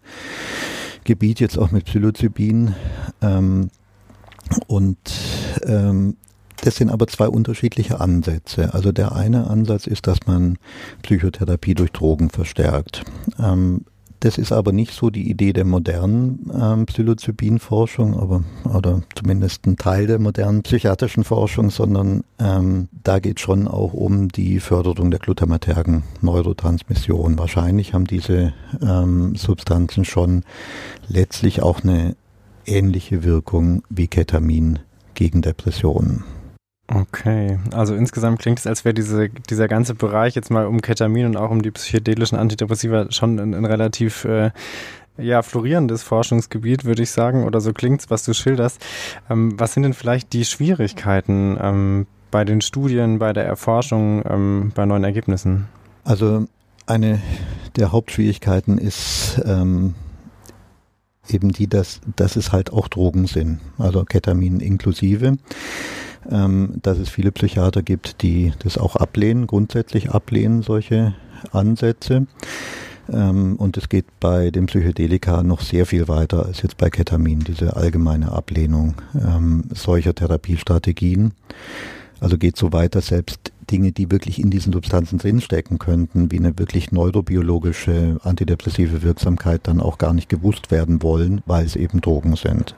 Speaker 4: Gebiet, jetzt auch mit Psilocybin. Ähm, und ähm, das sind aber zwei unterschiedliche Ansätze. Also der eine Ansatz ist, dass man Psychotherapie durch Drogen verstärkt. Ähm, das ist aber nicht so die Idee der modernen ähm, Psilocybin-Forschung, aber oder zumindest ein Teil der modernen psychiatrischen Forschung, sondern ähm, da geht schon auch um die Förderung der glutamatergen Neurotransmission. Wahrscheinlich haben diese ähm, Substanzen schon letztlich auch eine ähnliche Wirkung wie Ketamin gegen Depressionen.
Speaker 1: Okay, also insgesamt klingt es, als wäre diese, dieser ganze Bereich jetzt mal um Ketamin und auch um die psychedelischen Antidepressiva schon ein, ein relativ äh, ja, florierendes Forschungsgebiet, würde ich sagen, oder so klingt's, was du schilderst. Ähm, was sind denn vielleicht die Schwierigkeiten ähm, bei den Studien, bei der Erforschung, ähm, bei neuen Ergebnissen?
Speaker 4: Also eine der Hauptschwierigkeiten ist ähm, eben die, dass, dass es halt auch Drogen sind, also Ketamin inklusive. Ähm, dass es viele Psychiater gibt, die das auch ablehnen, grundsätzlich ablehnen, solche Ansätze. Ähm, und es geht bei dem Psychedelika noch sehr viel weiter als jetzt bei Ketamin, diese allgemeine Ablehnung ähm, solcher Therapiestrategien. Also geht so weiter, selbst Dinge, die wirklich in diesen Substanzen drinstecken könnten, wie eine wirklich neurobiologische antidepressive Wirksamkeit dann auch gar nicht gewusst werden wollen, weil es eben Drogen sind.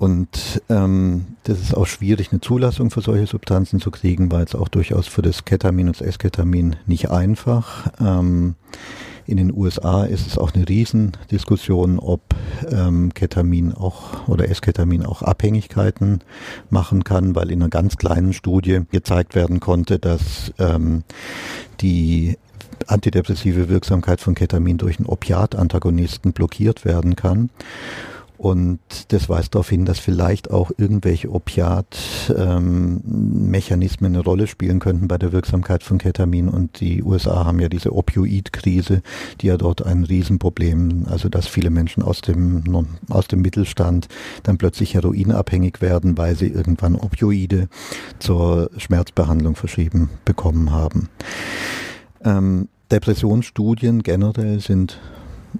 Speaker 4: Und ähm, das ist auch schwierig, eine Zulassung für solche Substanzen zu kriegen, weil es auch durchaus für das Ketamin und das Esketamin nicht einfach. Ähm, in den USA ist es auch eine Riesendiskussion, ob ähm, Ketamin auch oder Esketamin auch Abhängigkeiten machen kann, weil in einer ganz kleinen Studie gezeigt werden konnte, dass ähm, die antidepressive Wirksamkeit von Ketamin durch einen Opiatantagonisten blockiert werden kann. Und das weist darauf hin, dass vielleicht auch irgendwelche Opiatmechanismen ähm, eine Rolle spielen könnten bei der Wirksamkeit von Ketamin. Und die USA haben ja diese Opioid-Krise, die ja dort ein Riesenproblem, also dass viele Menschen aus dem, aus dem Mittelstand dann plötzlich heroinabhängig werden, weil sie irgendwann Opioide zur Schmerzbehandlung verschrieben bekommen haben. Ähm, Depressionsstudien generell sind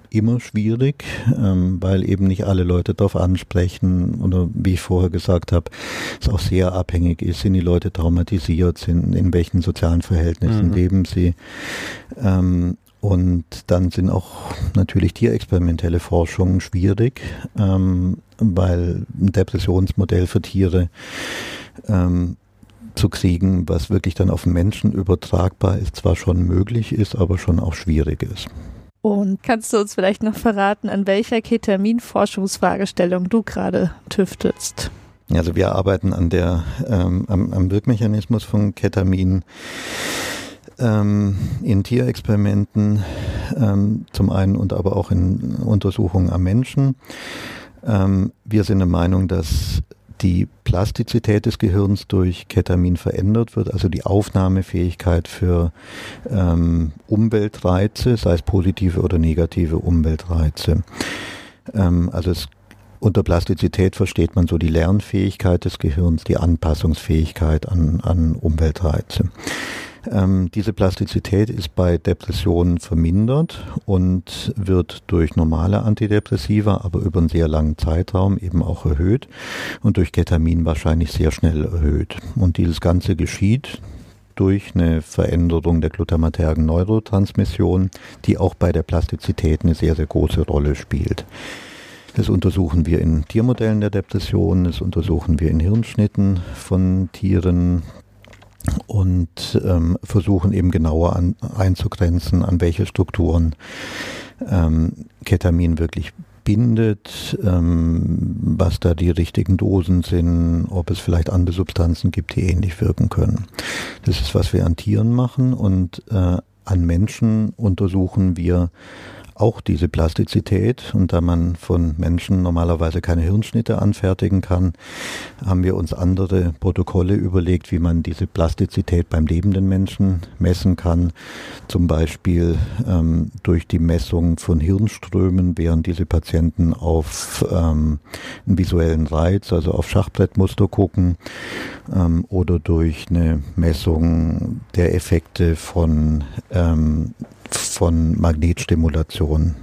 Speaker 4: immer schwierig, ähm, weil eben nicht alle Leute darauf ansprechen oder wie ich vorher gesagt habe, es auch sehr abhängig ist, sind die Leute traumatisiert, sind in welchen sozialen Verhältnissen mhm. leben sie. Ähm, und dann sind auch natürlich tierexperimentelle Forschungen schwierig, ähm, weil ein Depressionsmodell für Tiere ähm, zu kriegen, was wirklich dann auf Menschen übertragbar ist, zwar schon möglich ist, aber schon auch schwierig ist.
Speaker 3: Und kannst du uns vielleicht noch verraten, an welcher Ketamin-Forschungsfragestellung du gerade tüftelst?
Speaker 4: Also wir arbeiten an der, ähm, am, am Wirkmechanismus von Ketamin ähm, in Tierexperimenten ähm, zum einen und aber auch in Untersuchungen am Menschen. Ähm, wir sind der Meinung, dass die Plastizität des Gehirns durch Ketamin verändert wird, also die Aufnahmefähigkeit für ähm, Umweltreize, sei es positive oder negative Umweltreize. Ähm, also es unter Plastizität versteht man so die Lernfähigkeit des Gehirns, die Anpassungsfähigkeit an, an Umweltreize. Ähm, diese Plastizität ist bei Depressionen vermindert und wird durch normale Antidepressiva, aber über einen sehr langen Zeitraum eben auch erhöht und durch Ketamin wahrscheinlich sehr schnell erhöht. Und dieses Ganze geschieht durch eine Veränderung der glutamatergen Neurotransmission, die auch bei der Plastizität eine sehr, sehr große Rolle spielt. Das untersuchen wir in Tiermodellen der Depression, das untersuchen wir in Hirnschnitten von Tieren, und ähm, versuchen eben genauer an, einzugrenzen, an welche Strukturen ähm, Ketamin wirklich bindet, ähm, was da die richtigen Dosen sind, ob es vielleicht andere Substanzen gibt, die ähnlich wirken können. Das ist, was wir an Tieren machen und äh, an Menschen untersuchen wir auch diese Plastizität. Und da man von Menschen normalerweise keine Hirnschnitte anfertigen kann, haben wir uns andere Protokolle überlegt, wie man diese Plastizität beim lebenden Menschen messen kann. Zum Beispiel ähm, durch die Messung von Hirnströmen, während diese Patienten auf ähm, einen visuellen Reiz, also auf Schachbrettmuster gucken, ähm, oder durch eine Messung der Effekte von ähm, von Magnetstimulation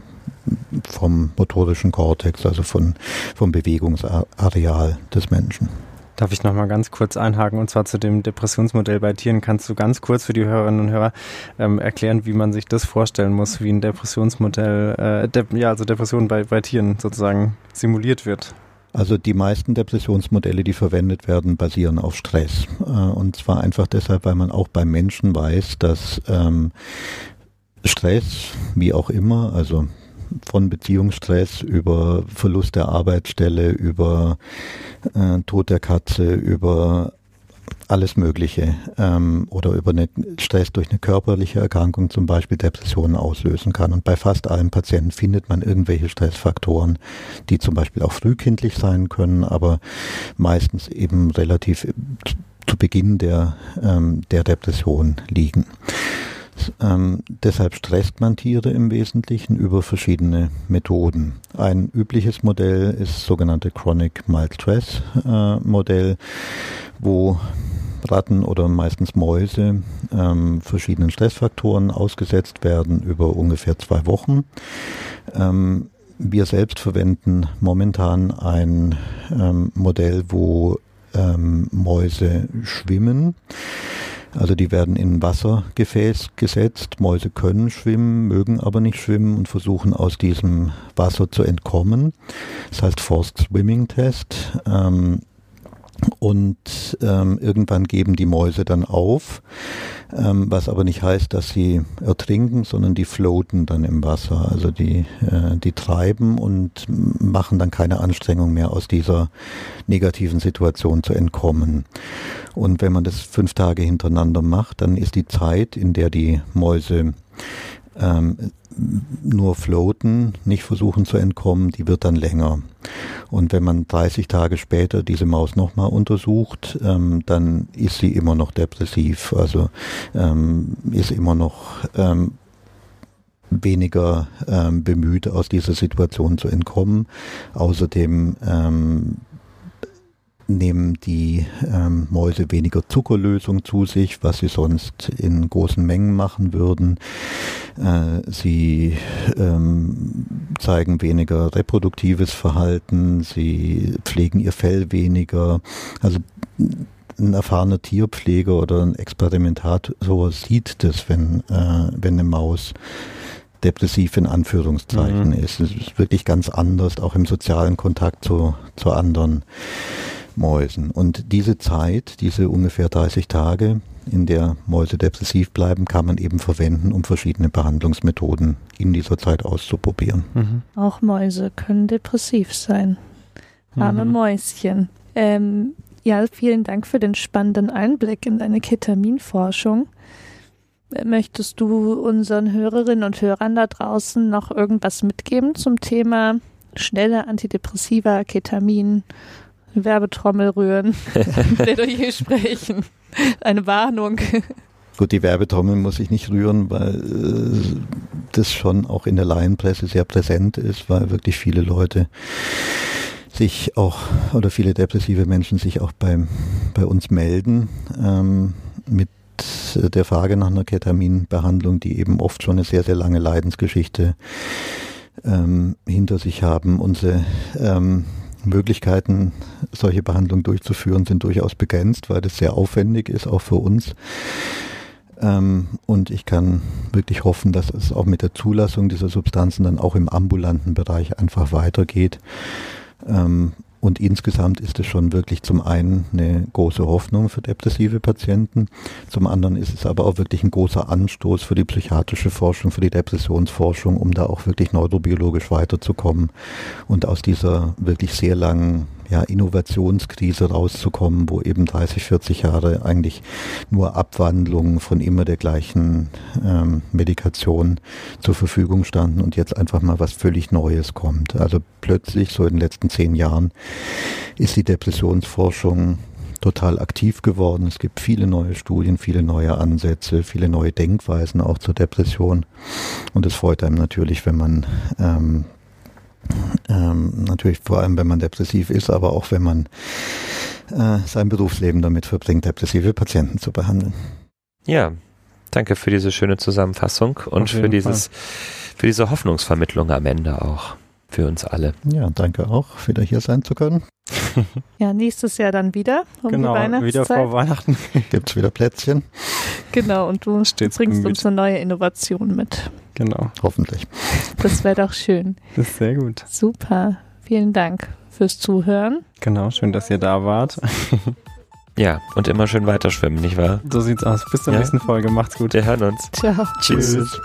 Speaker 4: vom motorischen Kortex, also von, vom Bewegungsareal des Menschen.
Speaker 1: Darf ich nochmal ganz kurz einhaken und zwar zu dem Depressionsmodell bei Tieren. Kannst du ganz kurz für die Hörerinnen und Hörer ähm, erklären, wie man sich das vorstellen muss, wie ein Depressionsmodell, äh, de ja, also Depression bei, bei Tieren sozusagen simuliert wird?
Speaker 4: Also die meisten Depressionsmodelle, die verwendet werden, basieren auf Stress. Äh, und zwar einfach deshalb, weil man auch beim Menschen weiß, dass ähm, Stress, wie auch immer, also von Beziehungsstress über Verlust der Arbeitsstelle, über äh, Tod der Katze, über alles Mögliche ähm, oder über eine Stress durch eine körperliche Erkrankung zum Beispiel Depressionen auslösen kann. Und bei fast allen Patienten findet man irgendwelche Stressfaktoren, die zum Beispiel auch frühkindlich sein können, aber meistens eben relativ zu Beginn der, ähm, der Depression liegen. Ähm, deshalb stresst man Tiere im Wesentlichen über verschiedene Methoden. Ein übliches Modell ist das sogenannte Chronic Mild Stress äh, Modell, wo Ratten oder meistens Mäuse ähm, verschiedenen Stressfaktoren ausgesetzt werden über ungefähr zwei Wochen. Ähm, wir selbst verwenden momentan ein ähm, Modell, wo ähm, Mäuse schwimmen. Also die werden in Wassergefäß gesetzt. Mäuse können schwimmen, mögen aber nicht schwimmen und versuchen aus diesem Wasser zu entkommen. Das heißt Forced Swimming Test. Ähm, und ähm, irgendwann geben die Mäuse dann auf, ähm, was aber nicht heißt, dass sie ertrinken, sondern die floaten dann im Wasser. Also die, äh, die treiben und machen dann keine Anstrengung mehr aus dieser negativen Situation zu entkommen. Und wenn man das fünf Tage hintereinander macht, dann ist die Zeit, in der die Mäuse ähm, nur floaten, nicht versuchen zu entkommen, die wird dann länger. Und wenn man 30 Tage später diese Maus nochmal untersucht, ähm, dann ist sie immer noch depressiv, also ähm, ist immer noch ähm, weniger ähm, bemüht, aus dieser Situation zu entkommen. Außerdem ähm, nehmen die ähm, Mäuse weniger Zuckerlösung zu sich, was sie sonst in großen Mengen machen würden. Äh, sie ähm, zeigen weniger reproduktives Verhalten, sie pflegen ihr Fell weniger. Also ein erfahrener Tierpfleger oder ein Experimentator sieht das, wenn, äh, wenn eine Maus depressiv in Anführungszeichen mhm. ist. Es ist wirklich ganz anders, auch im sozialen Kontakt zu, zu anderen Mäusen. Und diese Zeit, diese ungefähr 30 Tage, in der Mäuse depressiv bleiben, kann man eben verwenden, um verschiedene Behandlungsmethoden in dieser Zeit auszuprobieren.
Speaker 3: Mhm. Auch Mäuse können depressiv sein. Arme mhm. Mäuschen. Ähm, ja, vielen Dank für den spannenden Einblick in deine Ketaminforschung. Möchtest du unseren Hörerinnen und Hörern da draußen noch irgendwas mitgeben zum Thema schnelle Antidepressiva, Ketamin Werbetrommel rühren, Plädoyer sprechen. Eine Warnung.
Speaker 4: Gut, die Werbetrommel muss ich nicht rühren, weil äh, das schon auch in der Laienpresse sehr präsent ist, weil wirklich viele Leute sich auch oder viele depressive Menschen sich auch bei, bei uns melden ähm, mit der Frage nach einer Ketaminbehandlung, die eben oft schon eine sehr, sehr lange Leidensgeschichte ähm, hinter sich haben. Unsere ähm, Möglichkeiten, solche Behandlungen durchzuführen, sind durchaus begrenzt, weil das sehr aufwendig ist, auch für uns. Ähm, und ich kann wirklich hoffen, dass es auch mit der Zulassung dieser Substanzen dann auch im ambulanten Bereich einfach weitergeht. Und insgesamt ist es schon wirklich zum einen eine große Hoffnung für depressive Patienten, zum anderen ist es aber auch wirklich ein großer Anstoß für die psychiatrische Forschung, für die Depressionsforschung, um da auch wirklich neurobiologisch weiterzukommen. Und aus dieser wirklich sehr langen ja, Innovationskrise rauszukommen, wo eben 30, 40 Jahre eigentlich nur Abwandlungen von immer der gleichen ähm, Medikation zur Verfügung standen und jetzt einfach mal was völlig Neues kommt. Also plötzlich, so in den letzten zehn Jahren, ist die Depressionsforschung total aktiv geworden. Es gibt viele neue Studien, viele neue Ansätze, viele neue Denkweisen auch zur Depression. Und es freut einem natürlich, wenn man ähm, ähm, natürlich vor allem, wenn man depressiv ist, aber auch wenn man äh, sein Berufsleben damit verbringt, depressive Patienten zu behandeln.
Speaker 2: Ja, danke für diese schöne Zusammenfassung und für dieses, für diese Hoffnungsvermittlung am Ende auch für uns alle.
Speaker 4: Ja, danke auch, wieder hier sein zu können.
Speaker 3: Ja, nächstes Jahr dann wieder um genau, die Weihnachtszeit.
Speaker 1: wieder vor Weihnachten.
Speaker 4: Gibt es wieder Plätzchen.
Speaker 3: Genau, und du Stets bringst uns eine neue Innovation mit.
Speaker 1: Genau.
Speaker 4: Hoffentlich.
Speaker 3: Das wäre doch schön.
Speaker 1: Das ist sehr gut.
Speaker 3: Super. Vielen Dank fürs Zuhören.
Speaker 1: Genau, schön, dass ihr da wart.
Speaker 2: Ja, und immer schön weiter schwimmen, nicht wahr?
Speaker 1: So sieht's aus. Bis zur ja? nächsten Folge. Macht's gut.
Speaker 2: Wir hören uns.
Speaker 3: Ciao.
Speaker 1: Tschüss. Tschüss.